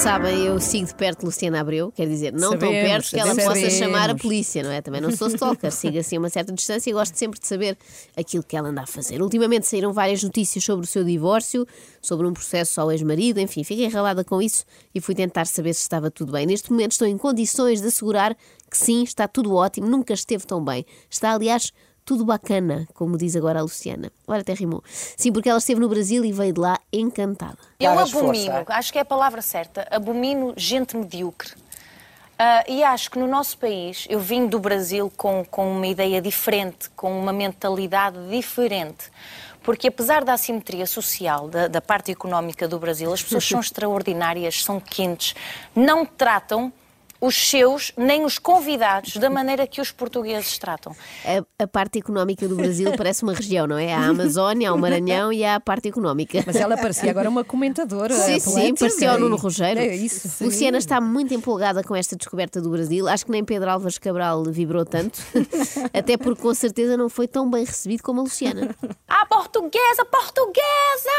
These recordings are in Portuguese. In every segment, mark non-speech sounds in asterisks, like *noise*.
sabem, eu sigo de perto Luciana Abreu, quer dizer, não tão Sabemos, perto que ela sabemos. possa chamar a polícia, não é? Também não sou stalker, sigo assim a uma certa distância e gosto sempre de saber aquilo que ela anda a fazer. Ultimamente saíram várias notícias sobre o seu divórcio, sobre um processo ao ex-marido, enfim, fiquei enralada com isso e fui tentar saber se estava tudo bem. Neste momento estou em condições de assegurar que sim, está tudo ótimo, nunca esteve tão bem. Está, aliás, tudo bacana, como diz agora a Luciana. Olha, até rimou. Sim, porque ela esteve no Brasil e veio de lá encantada. Eu abomino, acho que é a palavra certa, abomino gente medíocre. Ah, e acho que no nosso país, eu vim do Brasil com, com uma ideia diferente, com uma mentalidade diferente. Porque apesar da assimetria social, da, da parte económica do Brasil, as pessoas são *laughs* extraordinárias, são quentes, não tratam os seus nem os convidados da maneira que os portugueses tratam. A, a parte económica do Brasil *laughs* parece uma região, não é? Há a Amazónia, há o Maranhão e há a parte económica. Mas ela parecia agora uma comentadora. Sim, sim, atlética parecia o e- Nuno Rogério. É isso. sim. Luciana está muito empolgada com esta descoberta do Brasil. Acho que nem Pedro Álvares Cabral vibrou tanto, *laughs* até porque com certeza não foi tão bem recebido como a Luciana. A portuguesa, portuguesa!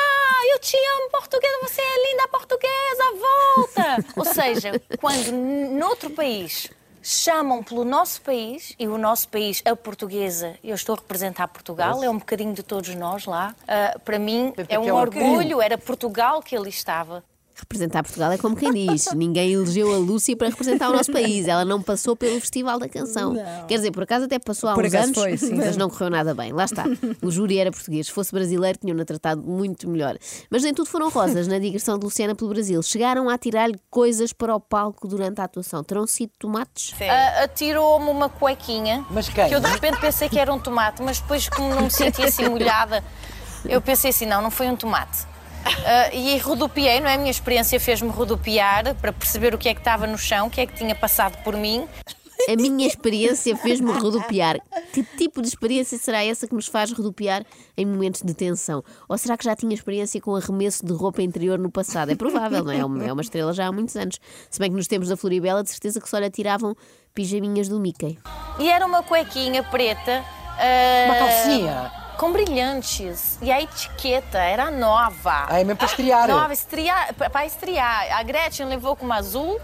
Eu te amo, portuguesa, você é linda, portuguesa, volta! Ou seja, quando n- noutro país chamam pelo nosso país, e o nosso país, a portuguesa, eu estou a representar Portugal, é um bocadinho de todos nós lá, ah, para mim é um é um orgulho, era Portugal que ali estava. Representar Portugal é como quem diz: *laughs* ninguém elegeu a Lúcia para representar o nosso país. Ela não passou pelo Festival da Canção. Quer dizer, por acaso até passou há Por uns acaso anos, foi, sim. mas não correu nada bem. Lá está. O júri era português. Se fosse brasileiro, tinham-na tratado muito melhor. Mas nem tudo foram rosas na digressão de Luciana pelo Brasil. Chegaram a tirar-lhe coisas para o palco durante a atuação. Terão sido tomates? Ah, Atirou-me uma cuequinha, Mas quem? que eu de repente pensei que era um tomate, mas depois, como não me sentia assim molhada, eu pensei assim: não, não foi um tomate. Ah, e rodopiei, não é? A minha experiência fez-me rodopiar para perceber o que é que estava no chão, o que é que tinha passado por mim. A minha experiência fez-me rodopiar. Que tipo de experiência será essa que nos faz rodopiar em momentos de tensão? Ou será que já tinha experiência com arremesso de roupa interior no passado? É provável, não é? É uma- É estrela já há muitos anos. Se bem que nos tempos da Floribela, de certeza que só lhe atiravam pijaminhas do Mickey. E era uma cuequinha preta. ah, Uma calcinha. Com brilhantes. E a etiqueta era nova. Ah, é mesmo para estrear. Nova, estrear, para estrear. A Gretchen levou com uma azul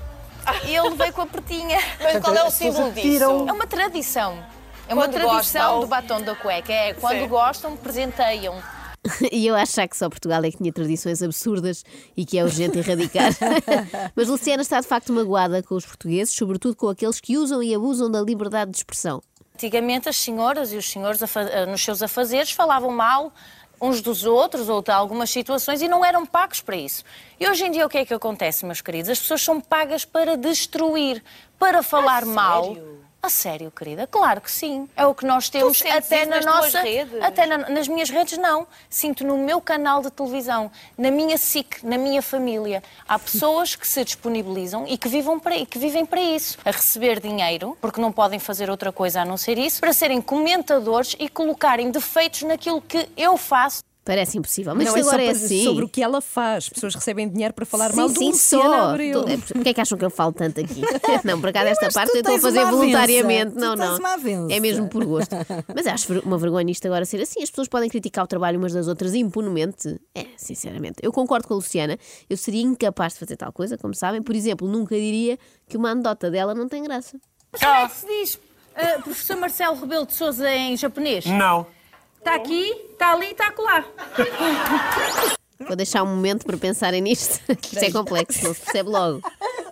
e eu levei com a pretinha. *laughs* Mas qual é o símbolo disso? É uma tradição. É uma Quando tradição gostam. do batom da cueca. É quando Sim. gostam, presenteiam. *laughs* E eu achar que só Portugal é que tinha tradições absurdas e que é urgente erradicar. *laughs* Mas Luciana está de facto magoada com os portugueses, sobretudo com aqueles que usam e abusam da liberdade de expressão. Antigamente as senhoras e os senhores eh, nos seus afazeres falavam mal uns dos outros ou de algumas situações e não eram pagos para isso. E hoje em dia o que é que acontece, meus queridos? As pessoas são pagas para destruir, para falar mal. A sério, querida? Claro que sim. É o que nós temos até na nossa. redes? Até na- nas minhas redes, não. Sinto no meu canal de televisão, na minha SIC, na minha família. Há pessoas que se disponibilizam e que, vivam para, e que vivem para isso. A receber dinheiro, porque não podem fazer outra coisa a não ser isso, para serem comentadores e colocarem defeitos naquilo que eu faço. Parece impossível. Mas Não é só agora é assim. sobre o que ela faz. Pessoas recebem dinheiro para falar mal Sim, do sim, Luciana só. Abreu. É, Porquê é que acham que eu falo tanto aqui? *laughs* Não, por acaso esta Mas parte eu estou a fazer voluntariamente. Não, não. É mesmo por gosto. *laughs* Mas acho uma vergonha isto agora ser assim. As pessoas podem criticar o trabalho umas das outras impunemente. É, sinceramente. Eu concordo com a Luciana. Eu seria incapaz de fazer tal coisa, como sabem. Por exemplo, nunca diria que uma anedota dela não tem graça. Como é que se diz eh, professor Marcelo Rebelo de Souza em japonês? Não. Está aqui, está ali, está acolá. Vou deixar um momento para pensarem nisto. *laughs* Isto é complexo, não se percebe logo.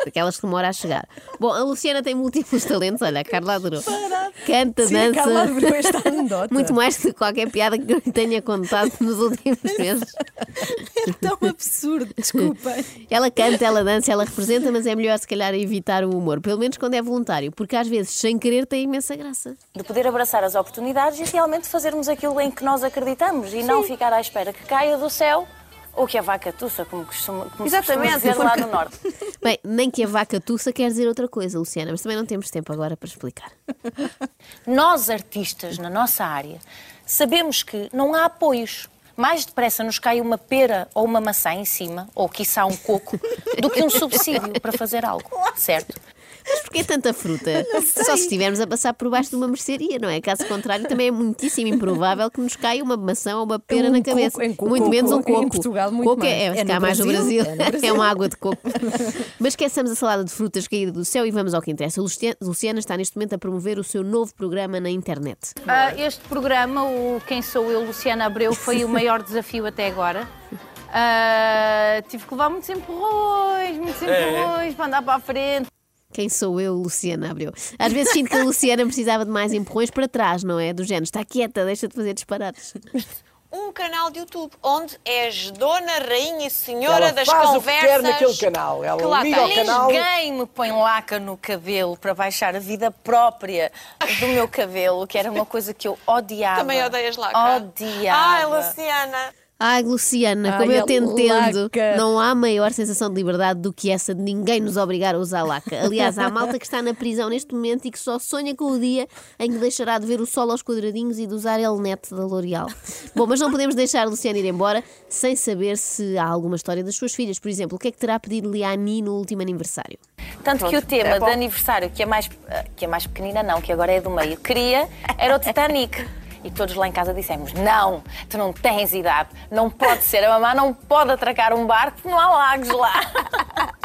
Aquelas que demora a chegar. Bom, a Luciana tem múltiplos talentos. Olha, a Carla adorou. Canta, Sim, a dança. Carla adorou esta *laughs* anedota. Muito mais do que qualquer piada que eu lhe tenha contado nos últimos meses. É tão absurdo, *laughs* desculpem. Ela canta, ela dança, ela representa, mas é melhor se calhar evitar o humor. Pelo menos quando é voluntário, porque às vezes, sem querer, tem imensa graça. de poder abraçar as oportunidades e realmente fazermos aquilo em que nós acreditamos e não ficar à espera que caia do céu ou que a vaca tussa, como, costuma, como Exatamente, dizer lá no norte. *laughs* Bem, nem que a vaca tussa quer dizer outra coisa, Luciana, mas também não temos tempo agora para explicar. Nós, artistas, na nossa área, sabemos que não há apoios. Mais depressa nos cai uma pera ou uma maçã em cima, ou quiçá um coco, do que um subsídio para fazer algo, *laughs* certo? Mas porquê tanta fruta? *laughs* Só se estivermos a passar por baixo de uma mercearia, não é? Caso contrário, também é muitíssimo improvável que nos caia uma maçã ou uma pera Um na cabeça. em coco, muito menos um coco, em. Portugal, muito coco é, mais. é, É no mais no Brasil, Brasil. é no Brasil. É uma água de coco. *laughs* Mas esqueçamos a salada de frutas caída do céu e vamos ao que interessa. Lucia- Luciana está neste momento a promover o seu novo programa na internet. Ah, este programa, o Quem Sou Eu, Luciana Abreu, foi o maior desafio até agora. Ah, tive que levar muitos empurrões, muitos empurrões para andar para a frente. Quem sou eu, Luciana Abreu? Às vezes sinto que a Luciana precisava de mais empurrões para trás, não é? Do género, está quieta, deixa de fazer disparates. um canal de YouTube onde és dona, rainha e senhora Ela das faz o que conversas. quer naquele canal. Ela que lá liga ao tem. canal. Ninguém me põe laca no cabelo para baixar a vida própria do meu cabelo, que era uma coisa que eu odiava. Também odeias laca? Odiava. Ai, Luciana. Ai, Luciana, Ai, como eu a te entendo, laca. não há maior sensação de liberdade do que essa de ninguém nos obrigar a usar laca. Aliás, há malta que está na prisão neste momento e que só sonha com o dia em que deixará de ver o sol aos quadradinhos e de usar Elnet da L'Oreal. Bom, mas não podemos deixar a Luciana ir embora sem saber se há alguma história das suas filhas. Por exemplo, o que é que terá pedido-lhe a Ani no último aniversário? Tanto que o tema de aniversário, que é mais, que é mais pequenina, não, que agora é do meio, queria, era o Titanic. E todos lá em casa dissemos: Não, tu não tens idade, não pode ser, a mamã não pode atracar um barco porque não há lagos lá. *laughs*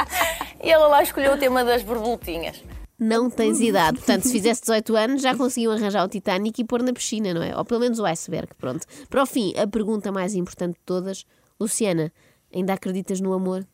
E ela lá escolheu o tema das borboletinhas. Não tens idade. Portanto, se fizesse 18 anos, já conseguiam arranjar o Titanic e pôr na piscina, não é? Ou pelo menos o iceberg, pronto. Para o fim, a pergunta mais importante de todas, Luciana, ainda acreditas no amor?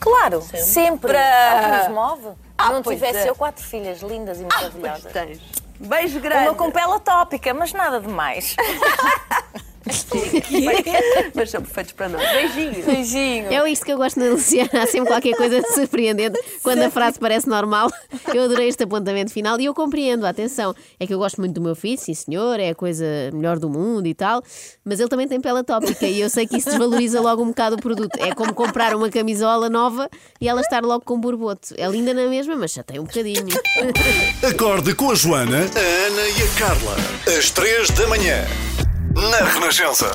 Claro, sempre. É o que nos move. Ah, Se não pois tivesse é. eu quatro filhas lindas e maravilhosas. Tens. Beijo Uma grande. com pele tópica, mas nada demais. *laughs* *laughs* Mas são perfeitos para nós. Beijinhos. Beijinho. É isto que eu gosto na Luciana. Há sempre qualquer coisa de surpreendente quando a frase parece normal. Eu adorei este apontamento final e eu compreendo, atenção. É que eu gosto muito do meu filho, sim senhor, é a coisa melhor do mundo e tal, mas ele também tem pele tópica e eu sei que isso desvaloriza logo um bocado o produto. É como comprar uma camisola nova e ela estar logo com borboto. É linda na mesma, mas já tem um bocadinho. Acorde com a Joana, a Ana e a Carla. Às três da manhã. Na Renascença.